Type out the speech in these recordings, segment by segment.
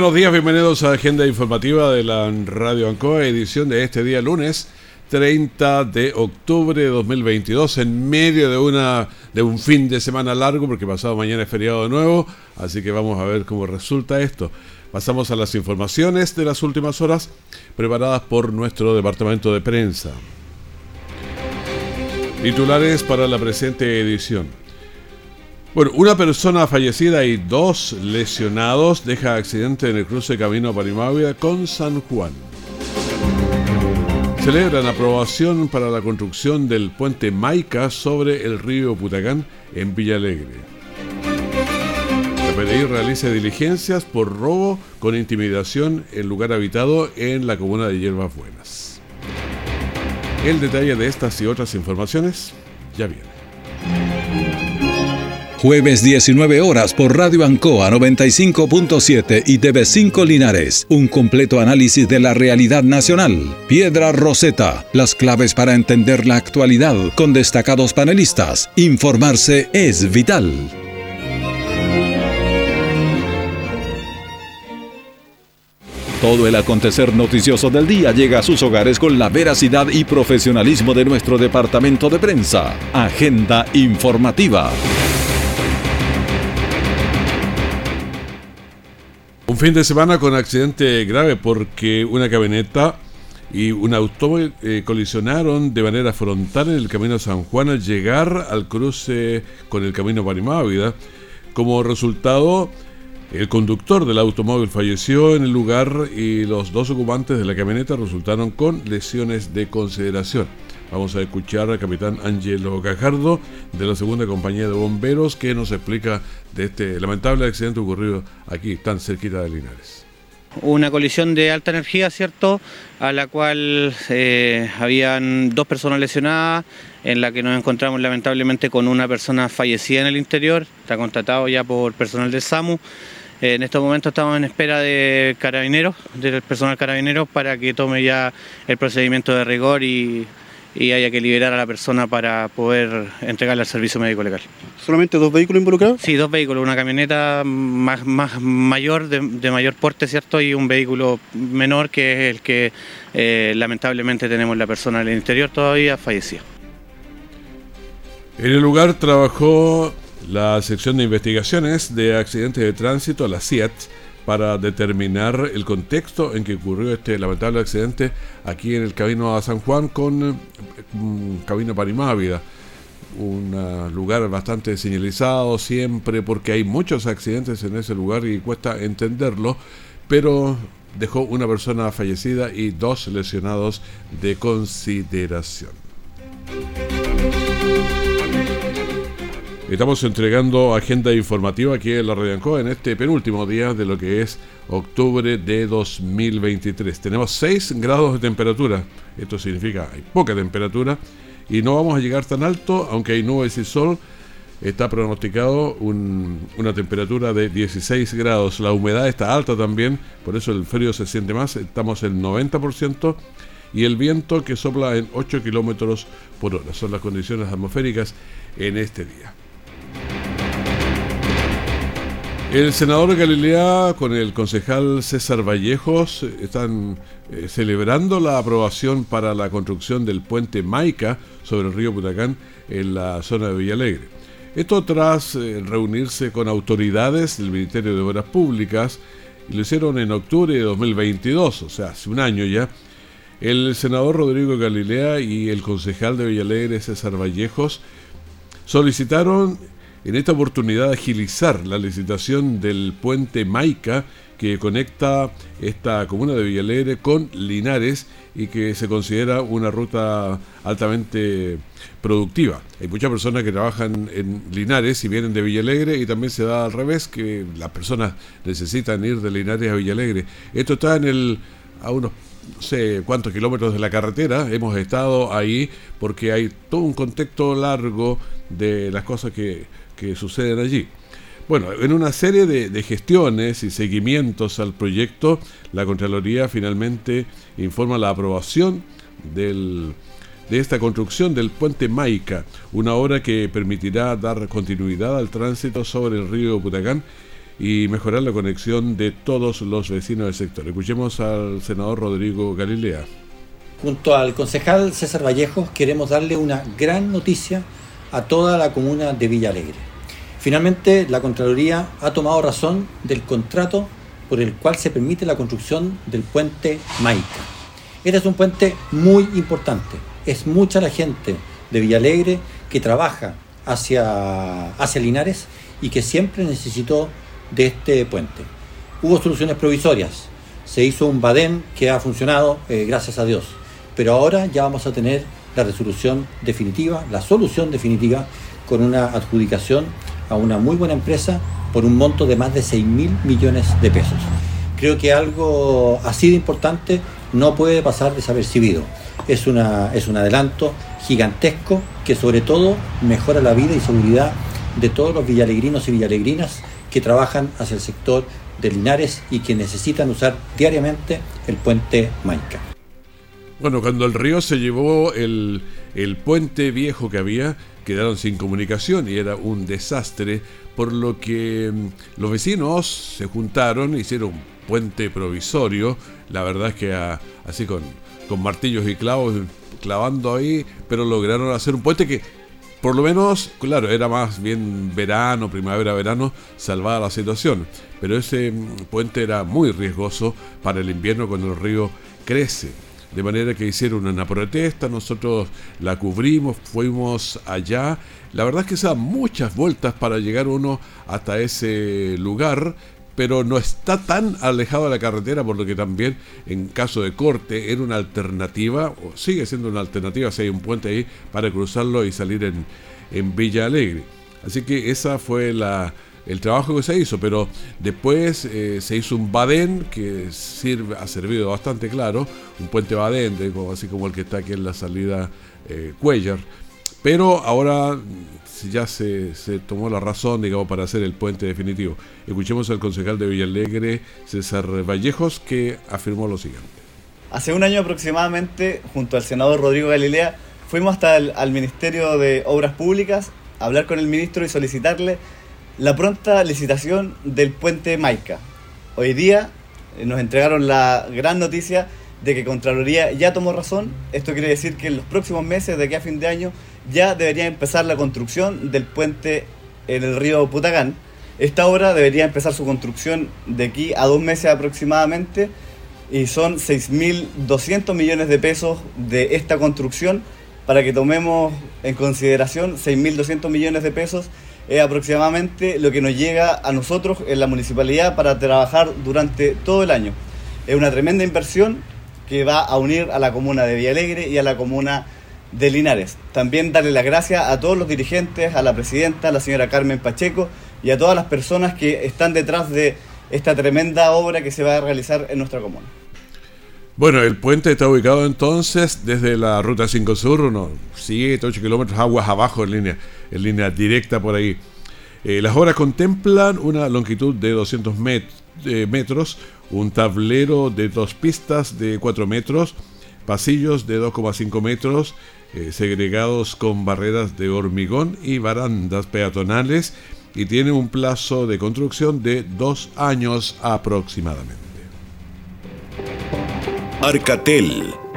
Buenos días, bienvenidos a Agenda Informativa de la Radio Ancoa, edición de este día lunes 30 de octubre de 2022, en medio de, una, de un fin de semana largo, porque pasado mañana es feriado de nuevo, así que vamos a ver cómo resulta esto. Pasamos a las informaciones de las últimas horas preparadas por nuestro departamento de prensa. Titulares para la presente edición. Bueno, una persona fallecida y dos lesionados deja accidente en el cruce camino Parimávida con San Juan. Celebran aprobación para la construcción del puente Maica sobre el río Putacán en Villa Alegre. La PDI realiza diligencias por robo con intimidación en lugar habitado en la comuna de Hierbas Buenas. El detalle de estas y otras informaciones ya viene. Jueves 19 horas por Radio Ancoa 95.7 y TV5 Linares. Un completo análisis de la realidad nacional. Piedra Roseta. Las claves para entender la actualidad con destacados panelistas. Informarse es vital. Todo el acontecer noticioso del día llega a sus hogares con la veracidad y profesionalismo de nuestro departamento de prensa. Agenda informativa. Un fin de semana con accidente grave porque una camioneta y un automóvil eh, colisionaron de manera frontal en el camino San Juan al llegar al cruce con el camino Parimávida. Como resultado, el conductor del automóvil falleció en el lugar y los dos ocupantes de la camioneta resultaron con lesiones de consideración. Vamos a escuchar al capitán Angelo Gajardo de la segunda compañía de bomberos que nos explica de este lamentable accidente ocurrido aquí, tan cerquita de Linares. Una colisión de alta energía, ¿cierto? A la cual eh, habían dos personas lesionadas, en la que nos encontramos lamentablemente con una persona fallecida en el interior, está contratado ya por personal del SAMU. En estos momentos estamos en espera de carabineros, del personal carabinero, para que tome ya el procedimiento de rigor y y haya que liberar a la persona para poder entregarle al servicio médico legal. ¿Solamente dos vehículos involucrados? Sí, dos vehículos, una camioneta más, más mayor, de, mayor porte, ¿cierto? Y un vehículo menor que es el que eh, lamentablemente tenemos la persona en el interior todavía fallecida. En el lugar trabajó la sección de investigaciones de accidentes de tránsito, la CIAT, para determinar el contexto en que ocurrió este lamentable accidente aquí en el camino a San Juan con un camino Parimávida. Un uh, lugar bastante señalizado siempre porque hay muchos accidentes en ese lugar y cuesta entenderlo, pero dejó una persona fallecida y dos lesionados de consideración. Estamos entregando agenda informativa aquí en la Radio Ancoa en este penúltimo día de lo que es octubre de 2023. Tenemos 6 grados de temperatura. Esto significa hay poca temperatura y no vamos a llegar tan alto, aunque hay nubes y sol. Está pronosticado una temperatura de 16 grados. La humedad está alta también, por eso el frío se siente más. Estamos en 90% y el viento que sopla en 8 kilómetros por hora. Son las condiciones atmosféricas en este día. El senador Galilea con el concejal César Vallejos están eh, celebrando la aprobación para la construcción del puente Maica sobre el río Putacán en la zona de Villalegre. Esto tras eh, reunirse con autoridades del Ministerio de Obras Públicas y lo hicieron en octubre de 2022, o sea, hace un año ya. El senador Rodrigo Galilea y el concejal de Villalegre César Vallejos solicitaron en esta oportunidad agilizar la licitación del puente Maica que conecta esta comuna de Villalegre con Linares y que se considera una ruta altamente productiva. Hay muchas personas que trabajan en Linares y vienen de Villalegre y también se da al revés, que las personas necesitan ir de Linares a Villalegre. Esto está en el a unos no sé cuántos kilómetros de la carretera, hemos estado ahí porque hay todo un contexto largo de las cosas que, que suceden allí. Bueno, en una serie de, gestiones y seguimientos al proyecto, la Contraloría finalmente informa la aprobación del, de esta construcción del puente Maica, una obra que permitirá dar continuidad al tránsito sobre el río Putacán y mejorar la conexión de todos los vecinos del sector. Escuchemos al senador Rodrigo Galilea. Junto al concejal César Vallejos queremos darle una gran noticia a toda la comuna de Villa Alegre Finalmente, la Contraloría ha tomado razón del contrato por el cual se permite la construcción del puente Maica. Este es un puente muy importante. Es mucha la gente de Villalegre que trabaja hacia, hacia Linares y que siempre necesitó de este puente. Hubo soluciones provisorias. Se hizo un badén que ha funcionado, eh, gracias a Dios. Pero ahora ya vamos a tener la resolución definitiva, la solución definitiva, con una adjudicación a una muy buena empresa por un monto de más de 6 mil millones de pesos. Creo que algo así de importante no puede pasar desapercibido. Es, una, es un adelanto gigantesco que sobre todo mejora la vida y seguridad de todos los villalegrinos y villalegrinas que trabajan hacia el sector de Linares y que necesitan usar diariamente el puente Maica. Bueno, cuando el río se llevó el, el puente viejo que había, quedaron sin comunicación y era un desastre, por lo que mm, los vecinos se juntaron, hicieron un puente provisorio, la verdad es que así con, con martillos y clavos, clavando ahí, pero lograron hacer un puente que por lo menos, claro, era más bien verano, primavera, verano, salvaba la situación. Pero ese mm, puente era muy riesgoso para el invierno cuando el río crece de manera que hicieron una protesta, nosotros la cubrimos, fuimos allá. La verdad es que se dan muchas vueltas para llegar uno hasta ese lugar, pero no está tan alejado de la carretera, por lo que también en caso de corte era una alternativa, o sigue siendo una alternativa si hay un puente ahí para cruzarlo y salir en, en Villa Alegre. Así que esa fue la, el trabajo que se hizo, pero después eh, se hizo un badén que sirve, ha servido bastante claro, un puente badén, así como el que está aquí en la salida eh, Cuellar. Pero ahora ya se, tomó la razón, digamos, para hacer el puente definitivo. Escuchemos al concejal de Villalegre, César Vallejos, que afirmó lo siguiente. Hace un año aproximadamente, junto al senador Rodrigo Galilea, fuimos hasta el al Ministerio de Obras Públicas a hablar con el ministro y solicitarle la pronta licitación del puente Maica. Hoy día eh, nos entregaron la gran noticia de que Contraloría ya tomó razón. Esto quiere decir que en los próximos meses, de aquí a fin de año, ya debería empezar la construcción del puente en el río Putacán. Esta obra debería empezar su construcción de aquí a dos meses aproximadamente y son 6.200 millones de pesos de esta construcción para que tomemos en consideración 6.200 millones de pesos es aproximadamente lo que nos llega a nosotros en la municipalidad para trabajar durante todo el año. Es una tremenda inversión que va a unir a la comuna de Villalegre y a la comuna de Linares. También darle las gracias a todos los dirigentes, a la presidenta, a la señora Carmen Pacheco y a todas las personas que están detrás de esta tremenda obra que se va a realizar en nuestra comuna. Bueno, el puente está ubicado entonces desde la ruta 5 Sur, unos 7, 8 kilómetros aguas abajo en línea, en línea directa por ahí. Eh, las obras contemplan una longitud de 200 eh, metros, un tablero de dos pistas de 4 metros, pasillos de 2,5 metros, eh, segregados con barreras de hormigón y barandas peatonales, y tiene un plazo de construcción de dos años aproximadamente. Arcatel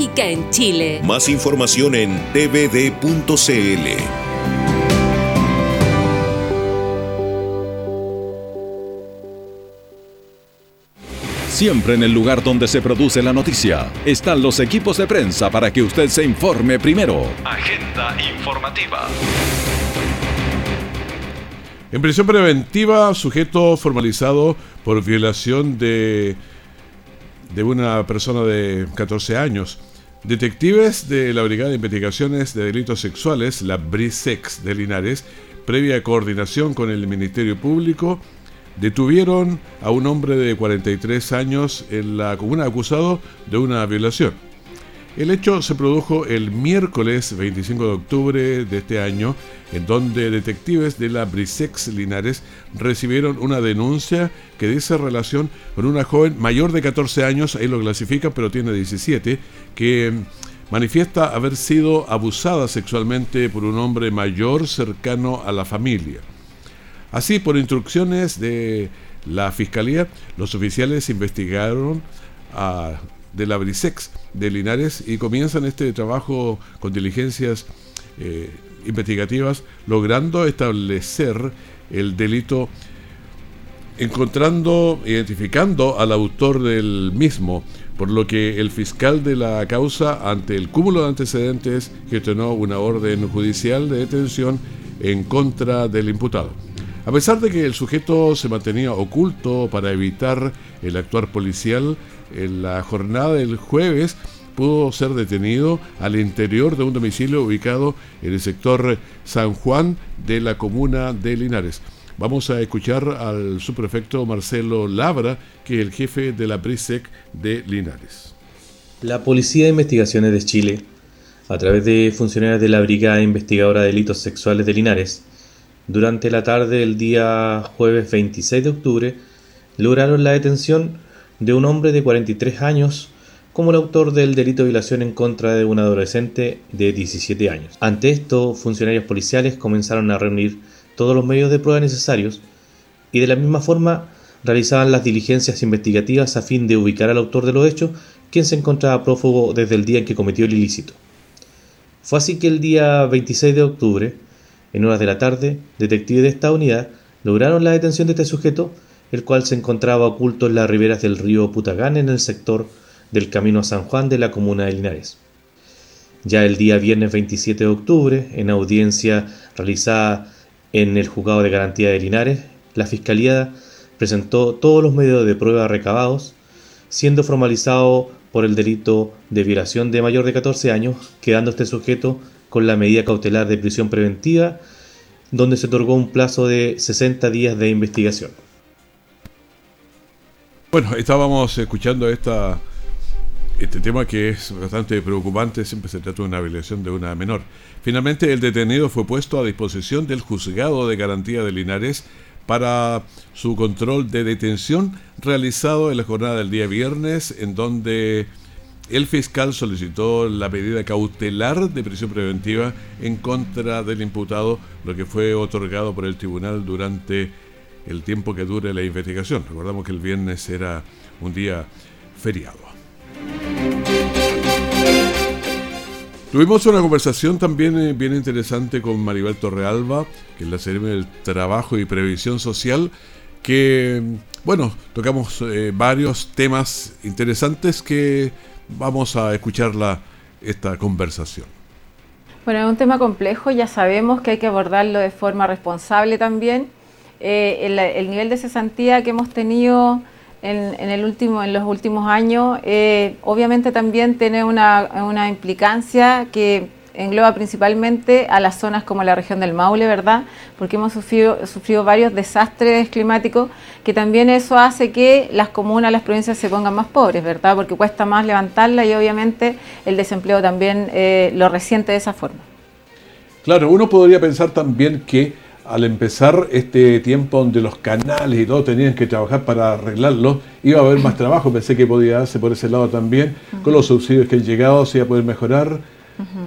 en Chile. Más información en tvd.cl. Siempre en el lugar donde se produce la noticia están los equipos de prensa para que usted se informe primero. Agenda informativa. En prisión preventiva, sujeto formalizado por violación de, de una persona de 14 años. Detectives de la Brigada de Investigaciones de Delitos Sexuales, la BRISEX de Linares, previa coordinación con el Ministerio Público, detuvieron a un hombre de 43 años en la comuna acusado de una violación. El hecho se produjo el miércoles 25 de octubre de este año, en donde detectives de la Brisex Linares recibieron una denuncia que dice relación con una joven mayor de 14 años, ahí lo clasifican, pero tiene 17, que manifiesta haber sido abusada sexualmente por un hombre mayor cercano a la familia. Así, por instrucciones de la Fiscalía, los oficiales investigaron a de la Brisex de Linares y comienzan este trabajo con diligencias eh, investigativas, logrando establecer el delito, encontrando, identificando al autor del mismo, por lo que el fiscal de la causa, ante el cúmulo de antecedentes, gestionó una orden judicial de detención en contra del imputado. A pesar de que el sujeto se mantenía oculto para evitar el actuar policial, en la jornada del jueves pudo ser detenido al interior de un domicilio ubicado en el sector San Juan de la comuna de Linares. Vamos a escuchar al subprefecto Marcelo Labra, que es el jefe de la PRISEC de Linares. La Policía de Investigaciones de Chile, a través de funcionarios de la Brigada Investigadora de Delitos Sexuales de Linares, durante la tarde del día jueves 26 de octubre, lograron la detención de un hombre de 43 años como el autor del delito de violación en contra de un adolescente de 17 años. Ante esto, funcionarios policiales comenzaron a reunir todos los medios de prueba necesarios y de la misma forma realizaban las diligencias investigativas a fin de ubicar al autor de los hechos, quien se encontraba prófugo desde el día en que cometió el ilícito. Fue así que el día 26 de octubre, en horas de la tarde, detectives de esta unidad lograron la detención de este sujeto el cual se encontraba oculto en las riberas del río Putagán en el sector del Camino a San Juan de la comuna de Linares. Ya el día viernes 27 de octubre, en audiencia realizada en el Juzgado de Garantía de Linares, la Fiscalía presentó todos los medios de prueba recabados, siendo formalizado por el delito de violación de mayor de 14 años, quedando este sujeto con la medida cautelar de prisión preventiva, donde se otorgó un plazo de 60 días de investigación. Bueno, estábamos escuchando esta, este tema que es bastante preocupante, siempre se trata de una violación de una menor. Finalmente, el detenido fue puesto a disposición del juzgado de garantía de Linares para su control de detención realizado en la jornada del día viernes, en donde el fiscal solicitó la medida cautelar de prisión preventiva en contra del imputado, lo que fue otorgado por el tribunal durante el tiempo que dure la investigación. Recordamos que el viernes era un día feriado. Tuvimos una conversación también eh, bien interesante con Maribel Torrealba, que es la Seremi del Trabajo y Previsión Social, que, bueno, tocamos eh, varios temas interesantes que vamos a escuchar esta conversación. Bueno, es un tema complejo, ya sabemos que hay que abordarlo de forma responsable también eh, el, nivel de cesantía que hemos tenido en, el último, en los últimos años, eh, obviamente también tiene una, implicancia que engloba principalmente a las zonas como la región del Maule, ¿verdad? Porque hemos sufrido, sufrido varios desastres climáticos que también eso hace que las comunas, las provincias se pongan más pobres, ¿verdad? Porque cuesta más levantarla y obviamente el desempleo también eh, lo resiente de esa forma. Claro, uno podría pensar también que al empezar este tiempo donde los canales y todo tenían que trabajar para arreglarlo, iba a haber más trabajo. Pensé que podía darse por ese lado también. Con los subsidios que han llegado se iba a poder mejorar,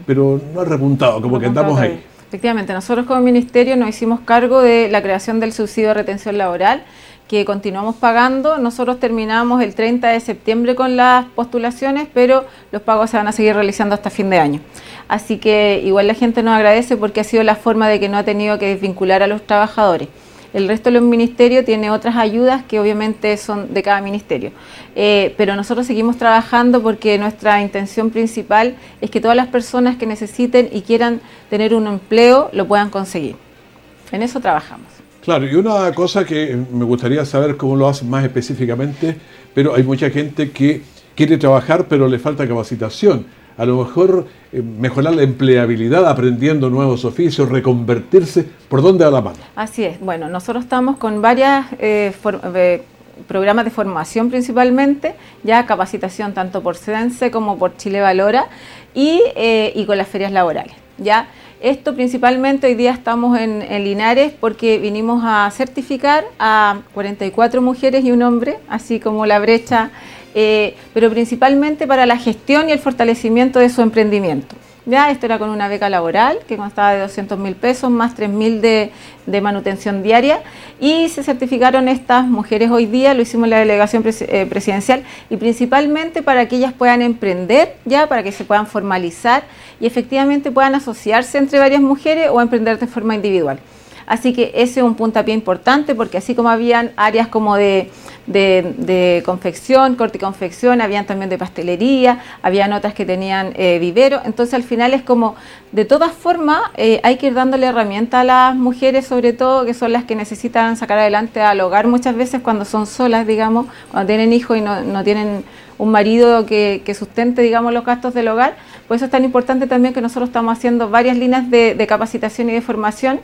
pero no ha repuntado, como que andamos ahí. Efectivamente, nosotros como ministerio nos hicimos cargo de la creación del subsidio de retención laboral que continuamos pagando. Nosotros terminamos el 30 de septiembre con las postulaciones, pero los pagos se van a seguir realizando hasta fin de año. Así que igual la gente nos agradece porque ha sido la forma de que no ha tenido que desvincular a los trabajadores. El resto de los ministerios tiene otras ayudas que obviamente son de cada ministerio. Eh, pero nosotros seguimos trabajando porque nuestra intención principal es que todas las personas que necesiten y quieran tener un empleo lo puedan conseguir. En eso trabajamos. Claro, y una cosa que me gustaría saber cómo lo hacen más específicamente, pero hay mucha gente que quiere trabajar pero le falta capacitación. A lo mejor eh, mejorar la empleabilidad aprendiendo nuevos oficios, reconvertirse, ¿por dónde va la mano? Así es, bueno, nosotros estamos con varias eh, eh, programas de formación principalmente, ya capacitación tanto por CEDENSE como por Chile Valora y, y con las ferias laborales, ya esto principalmente hoy día estamos en, Linares porque vinimos a certificar a 44 mujeres y un hombre, así como la brecha, eh, pero principalmente para la gestión y el fortalecimiento de su emprendimiento. Ya, esto era con una beca laboral que constaba de 200 mil pesos más 3 mil de, manutención diaria y se certificaron estas mujeres hoy día, lo hicimos en la delegación eh, presidencial y principalmente para que ellas puedan emprender, ya para que se puedan formalizar y efectivamente puedan asociarse entre varias mujeres o emprender de forma individual. Así que ese es un puntapié importante porque así como habían áreas como de, confección, corte y confección, habían también de pastelería, habían otras que tenían eh, vivero, entonces al final es como, de todas formas, eh, hay que ir dándole herramienta a las mujeres, sobre todo, que son las que necesitan sacar adelante al hogar muchas veces cuando son solas, digamos, cuando tienen hijos y no, tienen un marido que, sustente, digamos, los gastos del hogar. Por eso es tan importante también que nosotros estamos haciendo varias líneas de capacitación y de formación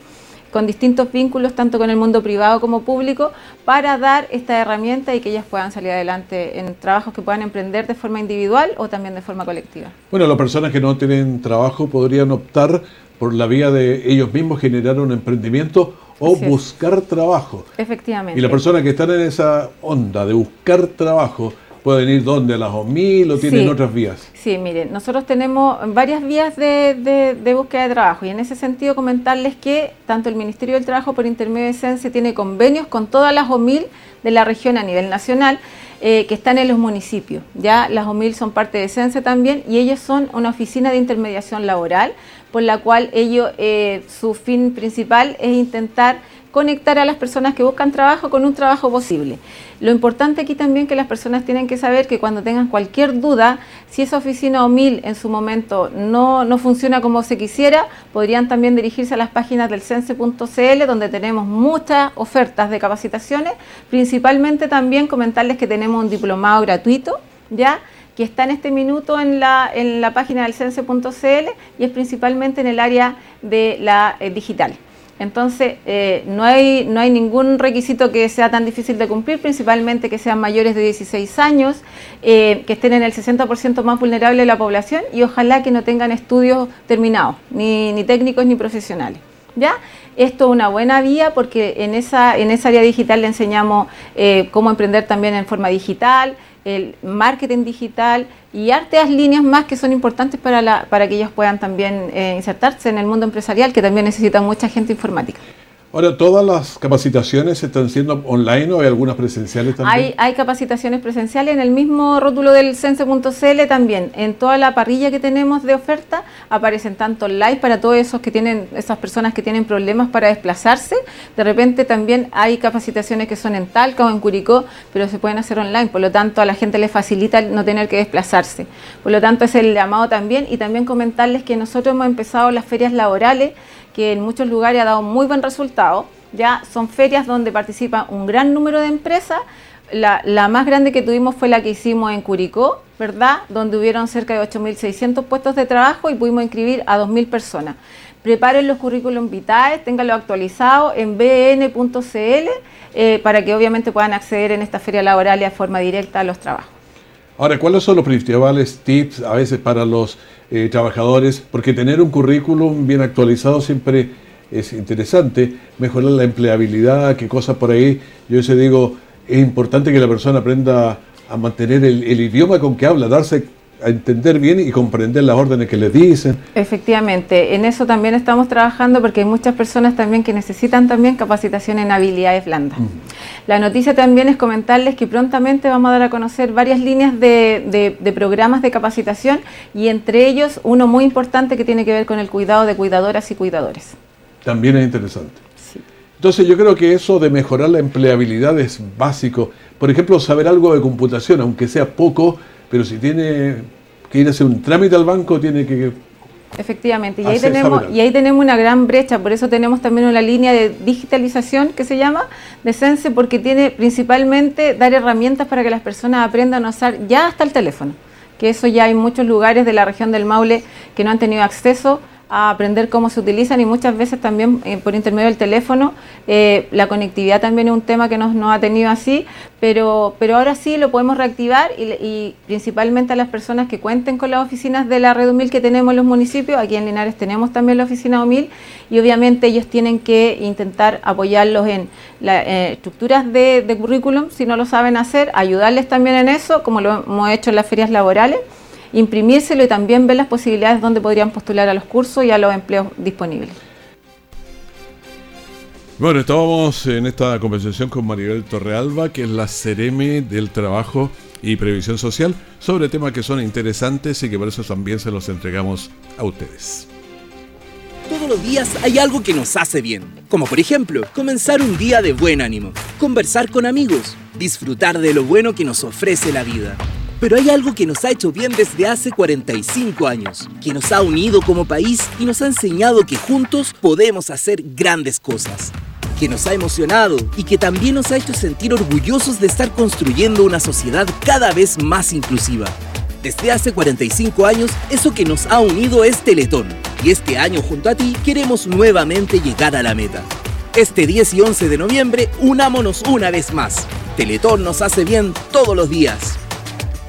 con distintos vínculos, tanto con el mundo privado como público, para dar esta herramienta y que ellas puedan salir adelante en trabajos que puedan emprender de forma individual o también de forma colectiva. Bueno, las personas que no tienen trabajo podrían optar por la vía de ellos mismos generar un emprendimiento o buscar trabajo. Efectivamente. Y las personas que están en esa onda de buscar trabajo, pueden ir donde las OMIL o tienen otras vías. Sí, miren, nosotros tenemos varias vías de, búsqueda de trabajo y en ese sentido comentarles que tanto el Ministerio del Trabajo por intermedio de CENSE tiene convenios con todas las OMIL de la región a nivel nacional eh, que están en los municipios. Ya las OMIL son parte de CENSE también y ellos son una oficina de intermediación laboral por la cual ellos, eh, su fin principal es intentar conectar a las personas que buscan trabajo con un trabajo posible. Lo importante aquí también que las personas tienen que saber que cuando tengan cualquier duda, si esa oficina o mil en su momento no, no funciona como se quisiera, podrían también dirigirse a las páginas del sense.cl donde tenemos muchas ofertas de capacitaciones, principalmente también comentarles que tenemos un diplomado gratuito, ¿ya? que está en este minuto en la, en la página del sense.cl y es principalmente en el área de la eh, digital. Entonces, eh, no, hay, no hay ningún requisito que sea tan difícil de cumplir, principalmente que sean mayores de 16 años, eh, que estén en el 60% más vulnerable de la población y ojalá que no tengan estudios terminados, ni, ni técnicos ni profesionales. ¿Ya? Esto es una buena vía porque en esa, en área digital le enseñamos eh, cómo emprender también en forma digital, el marketing digital y artes líneas más que son importantes para, para que ellos puedan también eh, insertarse en el mundo empresarial, que también necesita mucha gente informática. Ahora, ¿todas las capacitaciones están siendo online o hay algunas presenciales también? Hay, hay capacitaciones presenciales en el mismo rótulo del sense.cl también. En toda la parrilla que tenemos de oferta aparecen tanto live para todos esos que tienen, esas personas que tienen problemas para desplazarse. De repente también hay capacitaciones que son en Talca o en Curicó, pero se pueden hacer online. Por lo tanto, a la gente le facilita no tener que desplazarse. Por lo tanto, es el llamado también. Y también comentarles que nosotros hemos empezado las ferias laborales que en muchos lugares ha dado muy buen resultado. Ya son ferias donde participa un gran número de empresas. La, más grande que tuvimos fue la que hicimos en Curicó, ¿verdad? Donde hubieron cerca de 8.600 puestos de trabajo y pudimos inscribir a 2.000 personas. Preparen los currículum vitae, ténganlo actualizado en bn.cl eh, para que obviamente puedan acceder en esta feria laboral a forma directa a los trabajos. Ahora, ¿cuáles son los principales tips a veces para los eh, trabajadores? Porque tener un currículum bien actualizado siempre es interesante, mejorar la empleabilidad, qué cosas por ahí. Yo se digo, es importante que la persona aprenda a mantener el, el idioma con que habla, darse a entender bien y comprender las órdenes que le dicen. Efectivamente, en eso también estamos trabajando porque hay muchas personas también que necesitan también capacitación en habilidades blandas. La noticia también es comentarles que prontamente vamos a dar a conocer varias líneas de, de, programas de capacitación y entre ellos uno muy importante que tiene que ver con el cuidado de cuidadoras y cuidadores. También es interesante. Entonces yo creo que eso de mejorar la empleabilidad es básico. Por ejemplo, saber algo de computación, aunque sea poco, pero si tiene que ir a hacer un trámite al banco, tiene que... Efectivamente, y ahí, tenemos, y ahí tenemos una gran brecha, por eso tenemos también una línea de digitalización que se llama de Sense, porque tiene principalmente dar herramientas para que las personas aprendan a usar ya hasta el teléfono, que eso ya hay muchos lugares de la región del Maule que no han tenido acceso a aprender cómo se utilizan y muchas veces también eh, por intermedio del teléfono. Eh, la conectividad también es un tema que nos, nos, ha tenido así, pero, pero ahora sí lo podemos reactivar y, principalmente a las personas que cuenten con las oficinas de la Red 1000 que tenemos en los municipios. Aquí en Linares tenemos también la oficina 1000 y obviamente ellos tienen que intentar apoyarlos en las eh, estructuras de currículum si no lo saben hacer, ayudarles también en eso, como lo hemos hecho en las ferias laborales imprimírselo y también ver las posibilidades donde podrían postular a los cursos y a los empleos disponibles. Bueno, estábamos en esta conversación con Maribel Torrealba, que es la Cereme del Trabajo y Previsión Social, sobre temas que son interesantes y que por eso también se los entregamos a ustedes. Todos los días hay algo que nos hace bien, como por ejemplo, comenzar un día de buen ánimo, conversar con amigos, disfrutar de lo bueno que nos ofrece la vida. Pero hay algo que nos ha hecho bien desde hace 45 años, que nos ha unido como país y nos ha enseñado que juntos podemos hacer grandes cosas, que nos ha emocionado y que también nos ha hecho sentir orgullosos de estar construyendo una sociedad cada vez más inclusiva. Desde hace 45 años, eso que nos ha unido es Teletón, y este año junto a ti queremos nuevamente llegar a la meta. Este 10 y 11 de noviembre, unámonos una vez más. Teletón nos hace bien todos los días.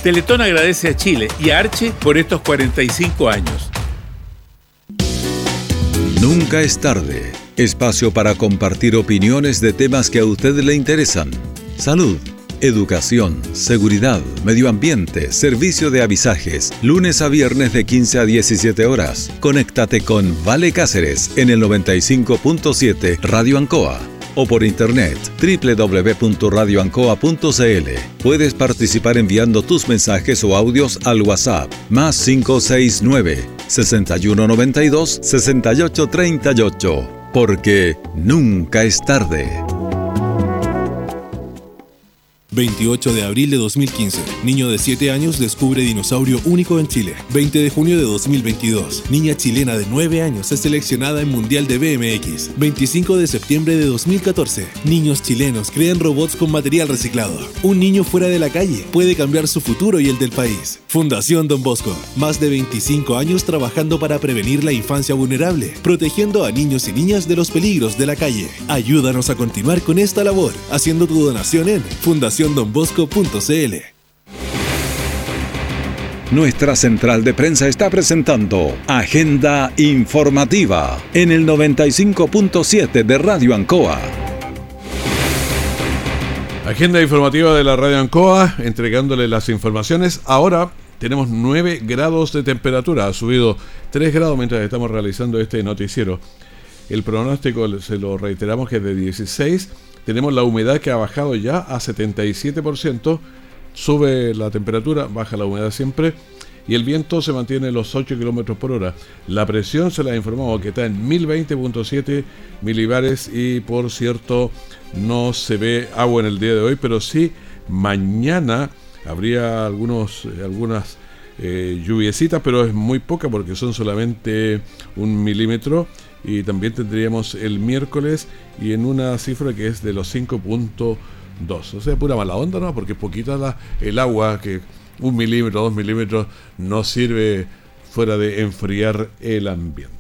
Teletón agradece a Chile y a Arche por estos 45 años. Nunca es tarde. Espacio para compartir opiniones de temas que a usted le interesan. Salud, educación, seguridad, medio ambiente, servicio de avisajes. Lunes a viernes de 15 a 17 horas. Conéctate con Vale Cáceres en el 95.7 Radio Ancoa o por internet www.radioancoa.cl. Puedes participar enviando tus mensajes o audios al WhatsApp más 569 6192 6838 porque nunca es tarde. 28 de abril de 2015. Niño de 7 años descubre dinosaurio único en Chile. 20 de junio de 2022. Niña chilena de 9 años es seleccionada en Mundial de BMX. 25 de septiembre de 2014. Niños chilenos crean robots con material reciclado. Un niño fuera de la calle puede cambiar su futuro y el del país. Fundación Don Bosco. Más de 25 años trabajando para prevenir la infancia vulnerable, protegiendo a niños y niñas de los peligros de la calle. Ayúdanos a continuar con esta labor, haciendo tu donación en Fundación donbosco.cl. Nuestra central de prensa está presentando Agenda Informativa en el 95.7 de Radio Ancoa. Agenda informativa de la Radio Ancoa, entregándole las informaciones. Ahora tenemos 9 grados de temperatura, ha subido 3 grados mientras estamos realizando este noticiero. El pronóstico, se lo reiteramos, que es de 16 tenemos la humedad que ha bajado ya a 77%. Sube la temperatura, baja la humedad siempre. Y el viento se mantiene en los 8 km por hora. La presión se la ha informado que está en 1020.7 milibares. Y por cierto, no se ve agua en el día de hoy, pero sí mañana habría algunos, eh, algunas eh, pero es muy poca porque son solamente un milímetro y también tendríamos el miércoles y en una cifra que es de los 5.2. O sea, pura mala onda, ¿no? Porque poquita el agua que un milímetro, dos milímetros, no sirve fuera de enfriar el ambiente.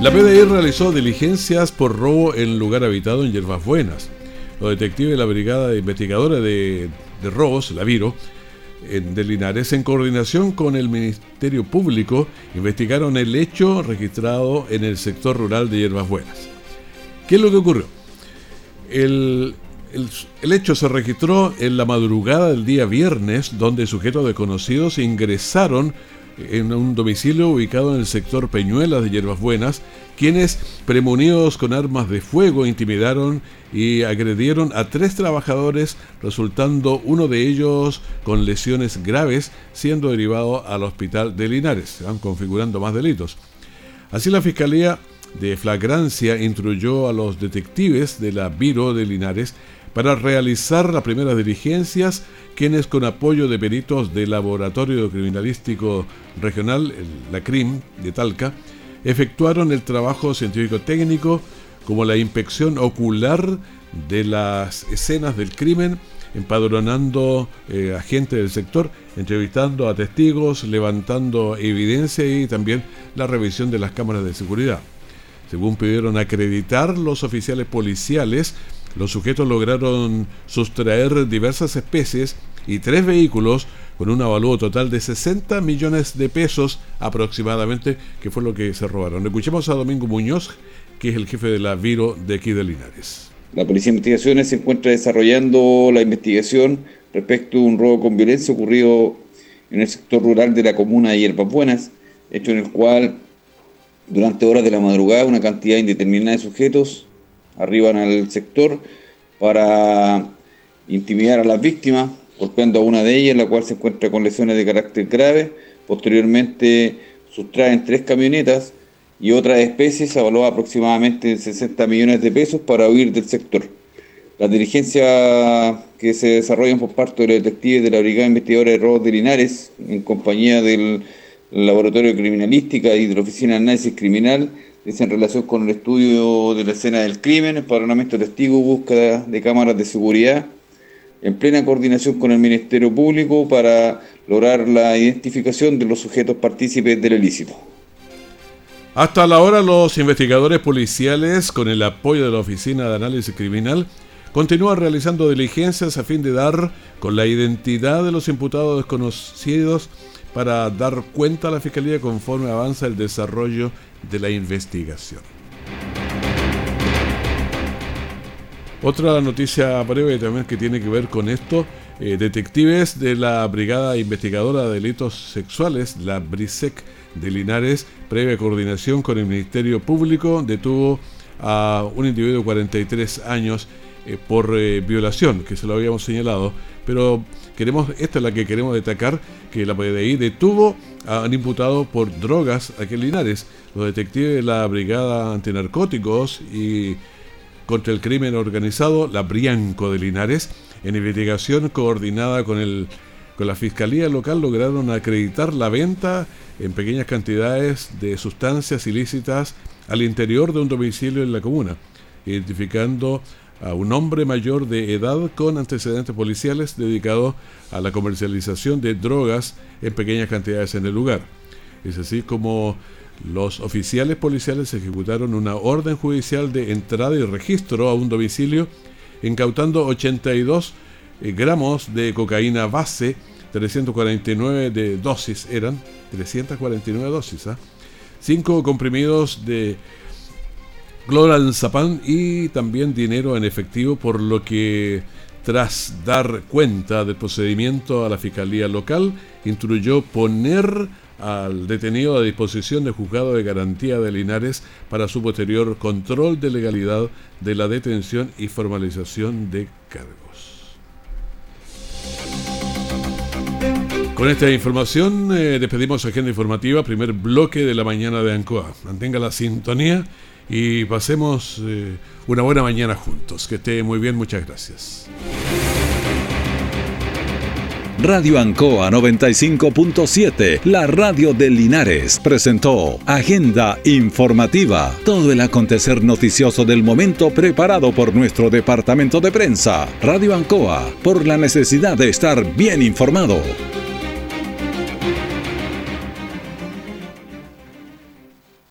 La PDI realizó diligencias por robo en lugar habitado en Yerbas Buenas. Los detectives de la Brigada Investigadora de, de Robos, la Viro, en, de Linares, en coordinación con el Ministerio Público, investigaron el hecho registrado en el sector rural de Hierbas Buenas. ¿Qué es lo que ocurrió? El, el, hecho se registró en la madrugada del día viernes, donde sujetos desconocidos ingresaron en un domicilio ubicado en el sector Peñuelas de Hierbas Buenas, quienes, premonidos con armas de fuego, intimidaron y agredieron a tres trabajadores, resultando uno de ellos con lesiones graves, siendo derivado al hospital de Linares. Van configurando más delitos. Así la Fiscalía de Flagrancia instruyó a los detectives de la Biro de Linares para realizar las primeras diligencias, quienes con apoyo de peritos del Laboratorio Criminalístico Regional, la CRIM de Talca, efectuaron el trabajo científico técnico como la inspección ocular de las escenas del crimen, empadronando eh, a gente del sector, entrevistando a testigos, levantando evidencia y también la revisión de las cámaras de seguridad. Según pudieron acreditar los oficiales policiales, los sujetos lograron sustraer diversas especies y tres vehículos con un avalúo total de 60 millones de pesos aproximadamente, que fue lo que se robaron. Escuchemos a Domingo Muñoz, que es el jefe de la Viro de aquí de Linares. La Policía de Investigaciones se encuentra desarrollando la investigación respecto a un robo con violencia ocurrido en el sector rural de la comuna de Hierbas Buenas, hecho en el cual durante horas de la madrugada una cantidad indeterminada de sujetos arriban al sector para intimidar a las víctimas, golpeando a una de ellas, la cual se encuentra con lesiones de carácter grave. Posteriormente sustraen tres camionetas y otras especies avaluadas aproximadamente en 60 millones de pesos para huir del sector. Las diligencias que se desarrollan por parte de los detectives de la Brigada Investigadora de Robos de Linares, en compañía del Laboratorio de Criminalística y de la Oficina de Análisis Criminal, es en relación con el estudio de la escena del crimen, el padronamiento de testigos, búsqueda de cámaras de seguridad, en plena coordinación con el Ministerio Público para lograr la identificación de los sujetos partícipes del ilícito. Hasta la hora los investigadores policiales, con el apoyo de la Oficina de Análisis Criminal, continúan realizando diligencias a fin de dar con la identidad de los imputados desconocidos para dar cuenta a la Fiscalía conforme avanza el desarrollo de la investigación. Otra noticia breve también que tiene que ver con esto, eh, detectives de la Brigada Investigadora de Delitos Sexuales, la BRISEC de Linares, previa coordinación con el Ministerio Público, detuvo a un individuo de 43 años eh, por eh, violación, que se lo habíamos señalado, pero queremos, esta es la que queremos destacar, que la PDI detuvo a un imputado por drogas aquí en Linares. Los detectives de la Brigada Antinarcóticos y contra el Crimen Organizado, la Brianco de Linares, en investigación coordinada con, el, con la Fiscalía Local, lograron acreditar la venta en pequeñas cantidades de sustancias ilícitas al interior de un domicilio en la comuna, identificando a un hombre mayor de edad con antecedentes policiales dedicado a la comercialización de drogas en pequeñas cantidades en el lugar. Es así como los oficiales policiales ejecutaron una orden judicial de entrada y registro a un domicilio incautando 82 eh, gramos de cocaína base, 349 de dosis eran, 349 dosis. 5 comprimidos de clorazepam y también dinero en efectivo, por lo que tras dar cuenta del procedimiento a la Fiscalía Local, instruyó poner al detenido a disposición del juzgado de garantía de Linares para su posterior control de legalidad de la detención y formalización de cargos. Con esta información eh, despedimos agenda informativa, primer bloque de la mañana de Ancoa. Mantenga la sintonía y pasemos eh, una buena mañana juntos. Que esté muy bien, muchas gracias. Radio Ancoa 95.7, la radio de Linares, presentó Agenda Informativa, todo el acontecer noticioso del momento preparado por nuestro departamento de prensa. Radio Ancoa, por la necesidad de estar bien informado.